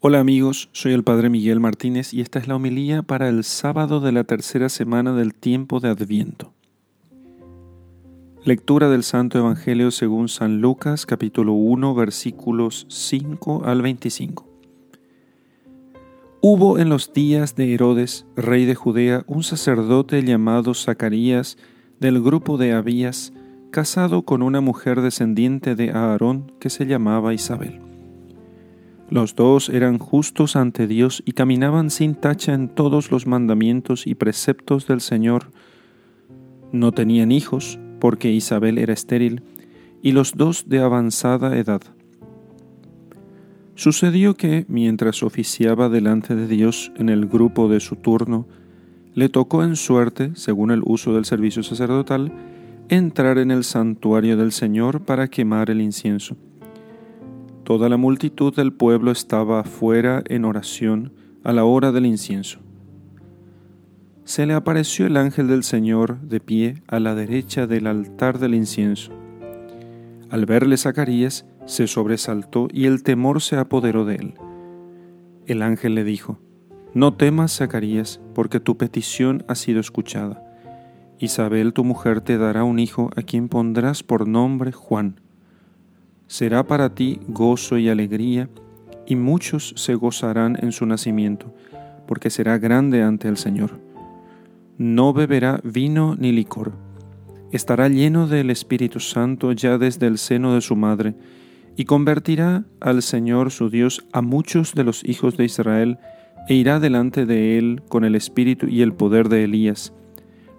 Hola amigos, soy el Padre Miguel Martínez y esta es la homilía para el sábado de la tercera semana del tiempo de Adviento. Lectura del Santo Evangelio según San Lucas capítulo 1 versículos 5 al 25. Hubo en los días de Herodes, rey de Judea, un sacerdote llamado Zacarías del grupo de Abías, casado con una mujer descendiente de Aarón que se llamaba Isabel. Los dos eran justos ante Dios y caminaban sin tacha en todos los mandamientos y preceptos del Señor. No tenían hijos, porque Isabel era estéril, y los dos de avanzada edad. Sucedió que, mientras oficiaba delante de Dios en el grupo de su turno, le tocó en suerte, según el uso del servicio sacerdotal, entrar en el santuario del Señor para quemar el incienso. Toda la multitud del pueblo estaba afuera en oración a la hora del incienso. Se le apareció el ángel del Señor de pie a la derecha del altar del incienso. Al verle Zacarías, se sobresaltó y el temor se apoderó de él. El ángel le dijo, No temas, Zacarías, porque tu petición ha sido escuchada. Isabel, tu mujer, te dará un hijo a quien pondrás por nombre Juan será para ti gozo y alegría, y muchos se gozarán en su nacimiento, porque será grande ante el Señor. No beberá vino ni licor. Estará lleno del Espíritu Santo ya desde el seno de su madre, y convertirá al Señor su Dios a muchos de los hijos de Israel, e irá delante de él con el espíritu y el poder de Elías,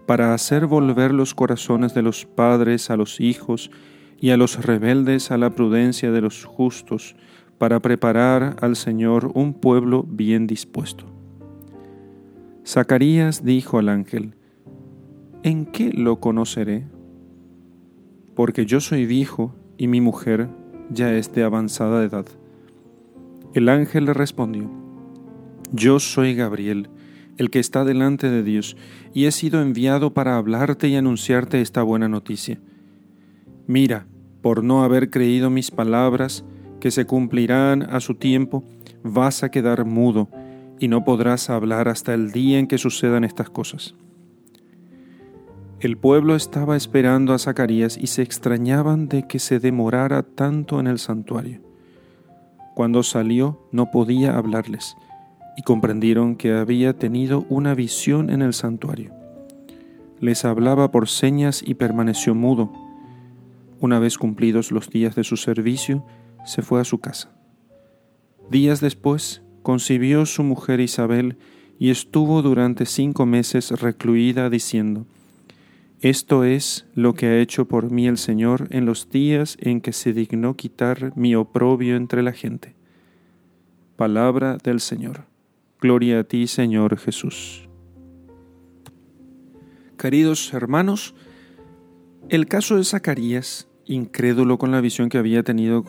para hacer volver los corazones de los padres a los hijos, y a los rebeldes a la prudencia de los justos, para preparar al Señor un pueblo bien dispuesto. Zacarías dijo al ángel, ¿En qué lo conoceré? Porque yo soy viejo y mi mujer ya es de avanzada edad. El ángel le respondió, Yo soy Gabriel, el que está delante de Dios, y he sido enviado para hablarte y anunciarte esta buena noticia. Mira, por no haber creído mis palabras, que se cumplirán a su tiempo, vas a quedar mudo y no podrás hablar hasta el día en que sucedan estas cosas. El pueblo estaba esperando a Zacarías y se extrañaban de que se demorara tanto en el santuario. Cuando salió no podía hablarles y comprendieron que había tenido una visión en el santuario. Les hablaba por señas y permaneció mudo una vez cumplidos los días de su servicio, se fue a su casa. Días después, concibió su mujer Isabel y estuvo durante cinco meses recluida diciendo, Esto es lo que ha hecho por mí el Señor en los días en que se dignó quitar mi oprobio entre la gente. Palabra del Señor. Gloria a ti, Señor Jesús. Queridos hermanos, el caso de Zacarías incrédulo con la visión que había tenido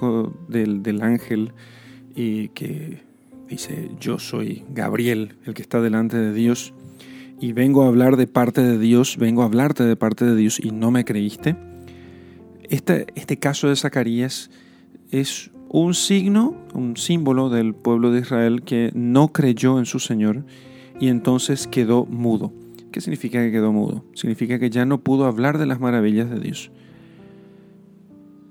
del, ángel y que dice, yo soy Gabriel, el que está delante de Dios, y vengo a hablar de parte de Dios, vengo a hablarte de parte de Dios y no me creíste. Este, este caso de Zacarías es un signo, un símbolo del pueblo de Israel que no creyó en su Señor y entonces quedó mudo. ¿Qué significa que quedó mudo? Significa que ya no pudo hablar de las maravillas de Dios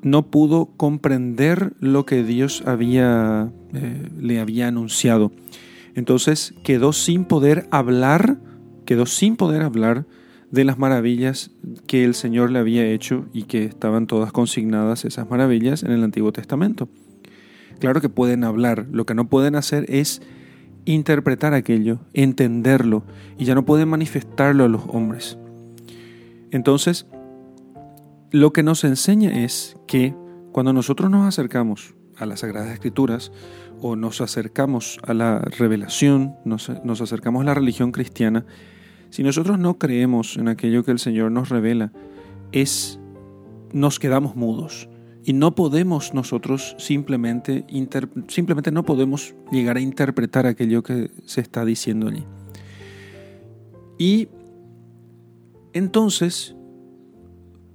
no pudo comprender lo que Dios había, eh, le había anunciado. Entonces quedó sin poder hablar, quedó sin poder hablar de las maravillas que el Señor le había hecho y que estaban todas consignadas esas maravillas en el Antiguo Testamento. Claro que pueden hablar, lo que no pueden hacer es interpretar aquello, entenderlo, y ya no pueden manifestarlo a los hombres. Entonces, lo que nos enseña es que cuando nosotros nos acercamos a las Sagradas Escrituras o nos acercamos a la revelación, nos, acercamos a la religión cristiana, si nosotros no creemos en aquello que el Señor nos revela, es nos quedamos mudos y no podemos nosotros simplemente simplemente no podemos llegar a interpretar aquello que se está diciendo allí. Y entonces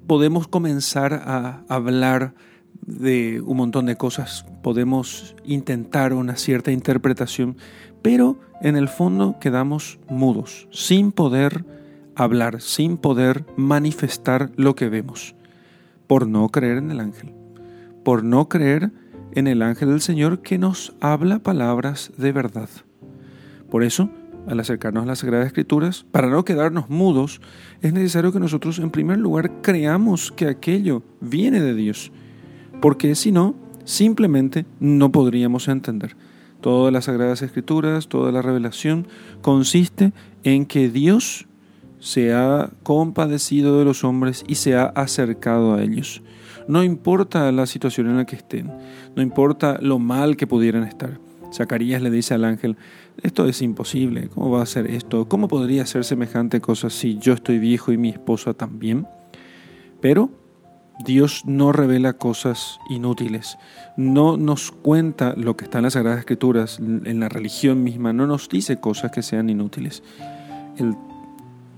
podemos comenzar a hablar de un montón de cosas, podemos intentar una cierta interpretación, pero en el fondo quedamos mudos, sin poder hablar, sin poder manifestar lo que vemos, por no creer en el ángel, por no creer en el ángel del Señor que nos habla palabras de verdad. Por eso, al acercarnos a las Sagradas Escrituras, para no quedarnos mudos, es necesario que nosotros en primer lugar creamos que aquello viene de Dios, porque si no, simplemente no podríamos entender. Todas las Sagradas Escrituras, toda la revelación consiste en que Dios se ha compadecido de los hombres y se ha acercado a ellos. No importa la situación en la que estén, no importa lo mal que pudieran estar. Zacarías le dice al ángel, esto es imposible, ¿cómo va a ser esto? ¿Cómo podría ser semejante cosa si yo estoy viejo y mi esposa también? Pero Dios no revela cosas inútiles, no nos cuenta lo que está en las Sagradas Escrituras, en la religión misma, no nos dice cosas que sean inútiles. El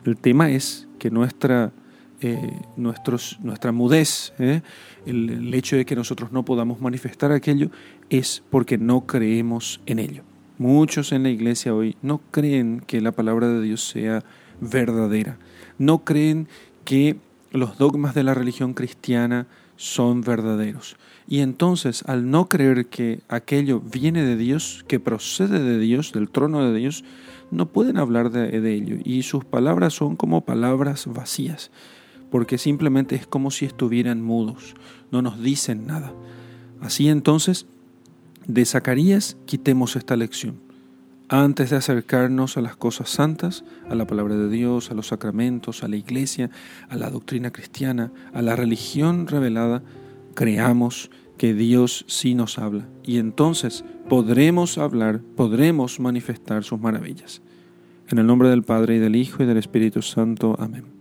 el tema es que nuestra, eh, nuestros, nuestra mudez, eh, el, hecho de que nosotros no podamos manifestar aquello, es porque no creemos en ello. Muchos en la iglesia hoy no creen que la palabra de Dios sea verdadera, no creen que los dogmas de la religión cristiana son verdaderos. Y entonces, al no creer que aquello viene de Dios, que procede de Dios, del trono de Dios, no pueden hablar de, ello y sus palabras son como palabras vacías, porque simplemente es como si estuvieran mudos, no nos dicen nada. Así entonces, de Zacarías quitemos esta lección. Antes de acercarnos a las cosas santas, a la palabra de Dios, a los sacramentos, a la iglesia, a la doctrina cristiana, a la religión revelada, creamos que Dios sí nos habla y entonces podremos hablar, podremos manifestar sus maravillas. En el nombre del Padre y del Hijo y del Espíritu Santo. Amén.